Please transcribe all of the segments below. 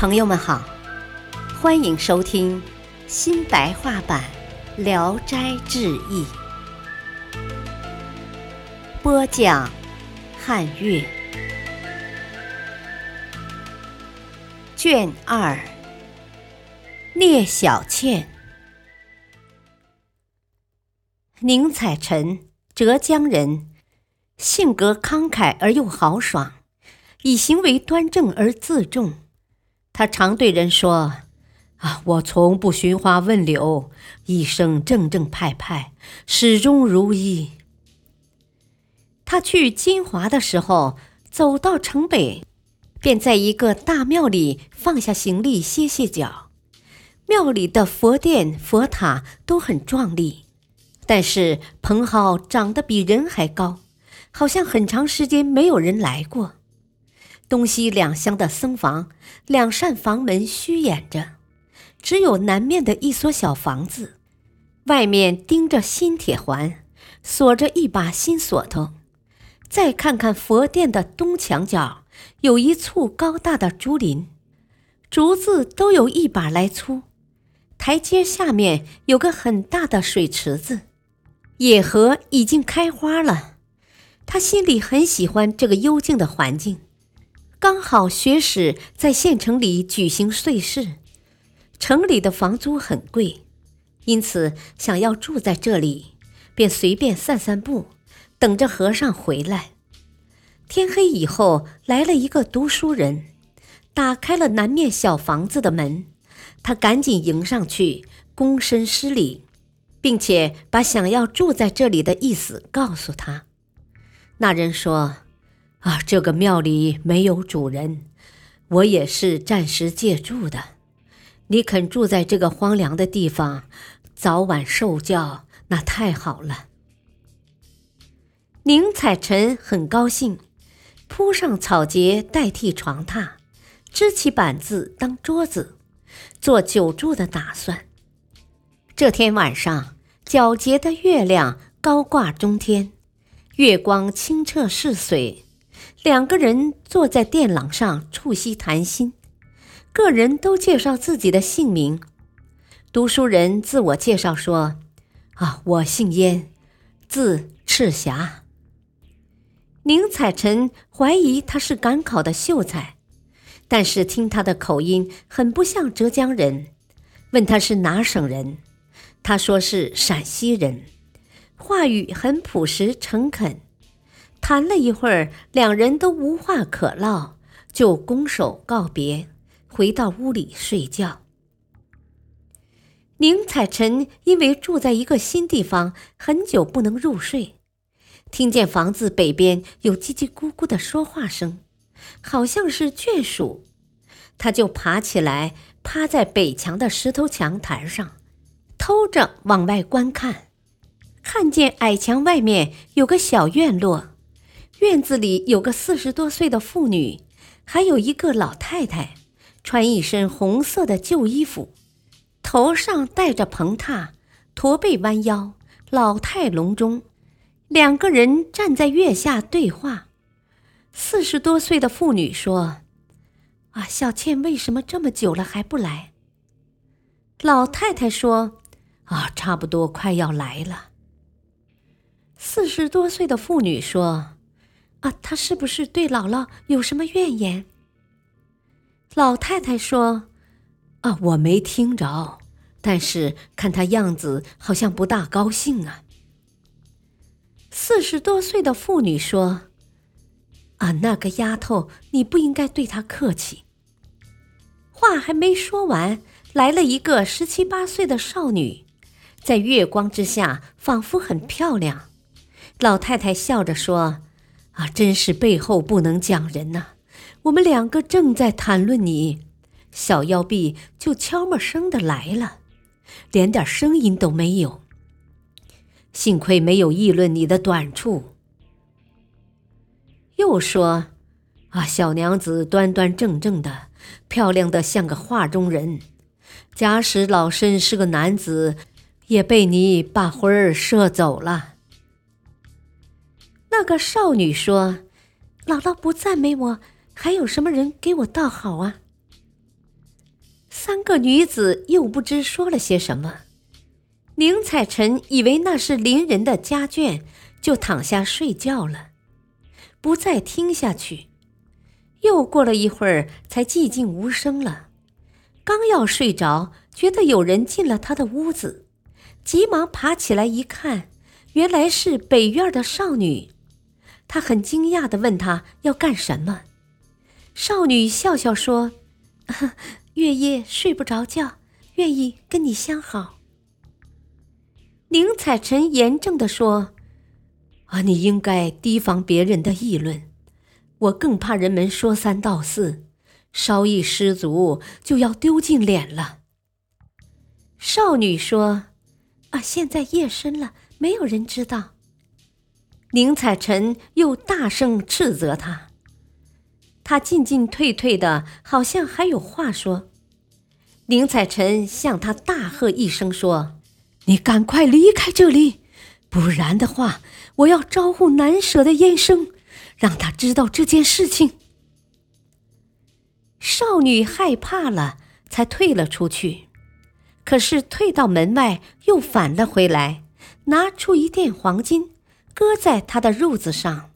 朋友们好，欢迎收听新白话版《聊斋志异》，播讲汉乐，卷二。聂小倩，宁采臣，浙江人，性格慷慨而又豪爽，以行为端正而自重。他常对人说：“啊，我从不寻花问柳，一生正正派派，始终如一。”他去金华的时候，走到城北，便在一个大庙里放下行李歇歇脚。庙里的佛殿、佛塔都很壮丽，但是彭浩长得比人还高，好像很长时间没有人来过。东西两厢的僧房，两扇房门虚掩着，只有南面的一所小房子，外面钉着新铁环，锁着一把新锁头。再看看佛殿的东墙角，有一簇高大的竹林，竹子都有一把来粗。台阶下面有个很大的水池子，野荷已经开花了。他心里很喜欢这个幽静的环境，刚好学史在县城里举行岁试，城里的房租很贵，因此想要住在这里，便随便散散步，等着和尚回来。天黑以后，来了一个读书人，打开了南面小房子的门。他赶紧迎上去，躬身施礼，并且把想要住在这里的意思告诉他。那人说：“啊，这个庙里没有主人，我也是暂时借住的。你肯住在这个荒凉的地方，早晚受教，那太好了。”宁采臣很高兴，铺上草秸代替床榻，支起板子当桌子。做久住的打算。这天晚上，皎洁的月亮高挂中天，月光清澈似水。两个人坐在电廊上促膝谈心，个人都介绍自己的姓名。读书人自我介绍说：“啊，我姓燕，字赤霞。”宁采臣怀疑他是赶考的秀才。但是听他的口音很不像浙江人，问他是哪省人，他说是陕西人，话语很朴实诚恳。谈了一会儿，两人都无话可唠，就拱手告别，回到屋里睡觉。宁采臣因为住在一个新地方，很久不能入睡，听见房子北边有叽叽咕咕的说话声。好像是眷属，他就爬起来，趴在北墙的石头墙台上，偷着往外观看。看见矮墙外面有个小院落，院子里有个四十多岁的妇女，还有一个老太太，穿一身红色的旧衣服，头上戴着蓬榻，驼背弯腰，老态龙钟。两个人站在月下对话。四十多岁的妇女说：“啊，小倩为什么这么久了还不来？”老太太说：“啊，差不多快要来了。”四十多岁的妇女说：“啊，她是不是对姥姥有什么怨言？”老太太说：“啊，我没听着，但是看她样子好像不大高兴啊。”四十多岁的妇女说。啊，那个丫头，你不应该对她客气。话还没说完，来了一个十七八岁的少女，在月光之下仿佛很漂亮。老太太笑着说：“啊，真是背后不能讲人呐！我们两个正在谈论你，小妖婢就悄没声的来了，连点声音都没有。幸亏没有议论你的短处。”又说：“啊，小娘子端端正正的，漂亮的像个画中人。假使老身是个男子，也被你把魂儿摄走了。”那个少女说：“姥姥不赞美我，还有什么人给我倒好啊？”三个女子又不知说了些什么。宁采臣以为那是邻人的家眷，就躺下睡觉了，不再听下去。又过了一会儿，才寂静无声了。刚要睡着，觉得有人进了他的屋子，急忙爬起来一看，原来是北院的少女。他很惊讶的问她要干什么。少女笑笑说：“月夜睡不着觉，愿意跟你相好。”宁采臣严正的说：“啊，你应该提防别人的议论，我更怕人们说三道四，稍一失足就要丢尽脸了。”少女说：“啊，现在夜深了，没有人知道。”宁采臣又大声斥责他，他进进退退的，好像还有话说。宁采臣向他大喝一声说。你赶快离开这里，不然的话，我要招呼难舍的燕生，让他知道这件事情。少女害怕了，才退了出去。可是退到门外，又返了回来，拿出一锭黄金，搁在他的褥子上。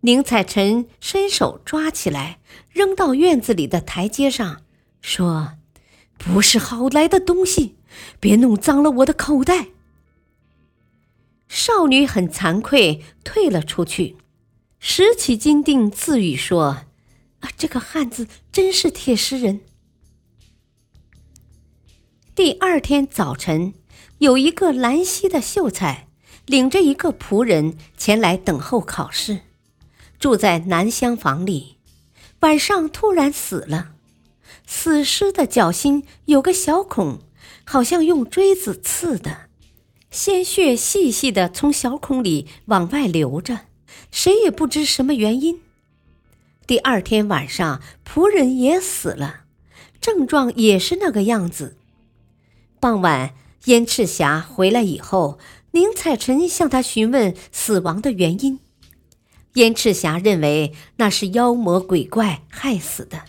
宁采臣伸手抓起来，扔到院子里的台阶上，说：“不是好来的东西。”别弄脏了我的口袋。少女很惭愧，退了出去，拾起金锭，自语说：“啊，这个汉子真是铁石人。”第二天早晨，有一个兰溪的秀才，领着一个仆人前来等候考试，住在南厢房里。晚上突然死了，死尸的脚心有个小孔。好像用锥子刺的，鲜血细细的从小孔里往外流着，谁也不知什么原因。第二天晚上，仆人也死了，症状也是那个样子。傍晚，燕赤霞回来以后，宁采臣向他询问死亡的原因，燕赤霞认为那是妖魔鬼怪害死的。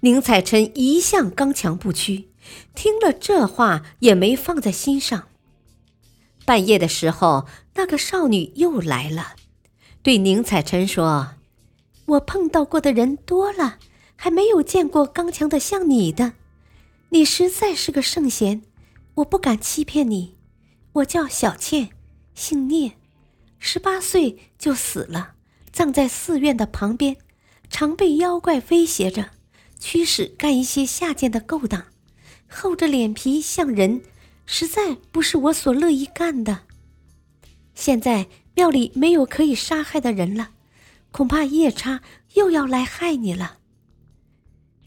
宁采臣一向刚强不屈。听了这话，也没放在心上。半夜的时候，那个少女又来了，对宁采臣说：“我碰到过的人多了，还没有见过刚强的像你的。你实在是个圣贤，我不敢欺骗你。我叫小倩，姓聂，十八岁就死了，葬在寺院的旁边，常被妖怪威胁着，驱使干一些下贱的勾当。”厚着脸皮像人，实在不是我所乐意干的。现在庙里没有可以杀害的人了，恐怕夜叉又要来害你了。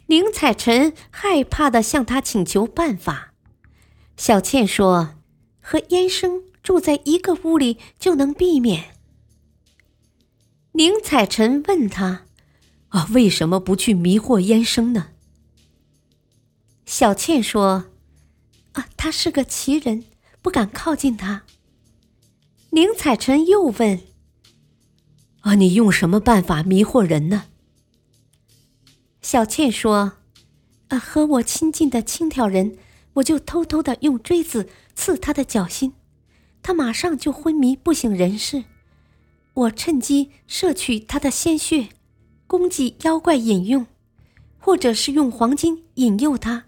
宁采臣害怕的向他请求办法。小倩说：“和燕生住在一个屋里就能避免。”宁采臣问他：“啊，为什么不去迷惑燕生呢？”小倩说：“啊，他是个奇人，不敢靠近他。”宁采臣又问：“啊，你用什么办法迷惑人呢？”小倩说：“啊，和我亲近的轻佻人，我就偷偷的用锥子刺他的脚心，他马上就昏迷不省人事。我趁机摄取他的鲜血，供给妖怪饮用，或者是用黄金引诱他。”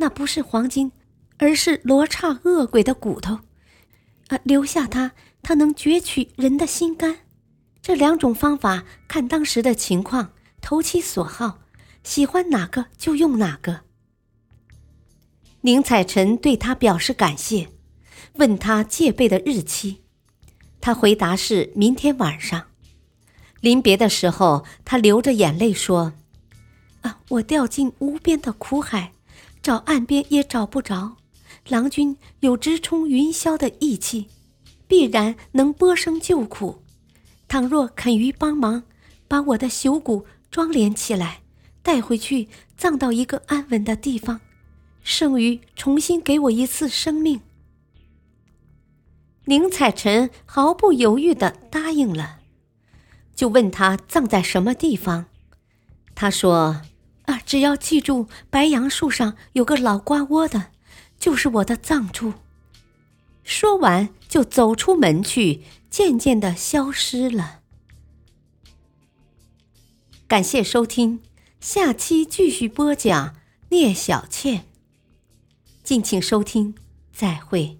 那不是黄金，而是罗刹恶鬼的骨头，啊！留下他，他能攫取人的心肝。这两种方法，看当时的情况，投其所好，喜欢哪个就用哪个。宁采臣对他表示感谢，问他戒备的日期，他回答是明天晚上。临别的时候，他流着眼泪说：“啊，我掉进无边的苦海。”找岸边也找不着，郎君有直冲云霄的义气，必然能拨生救苦。倘若肯于帮忙，把我的朽骨装殓起来，带回去葬到一个安稳的地方，胜于重新给我一次生命。宁采臣毫不犹豫地答应了，就问他葬在什么地方。他说：“啊，只要记住白杨树上有个老瓜窝的，就是我的葬处。”说完，就走出门去，渐渐的消失了。感谢收听，下期继续播讲聂小倩。敬请收听，再会。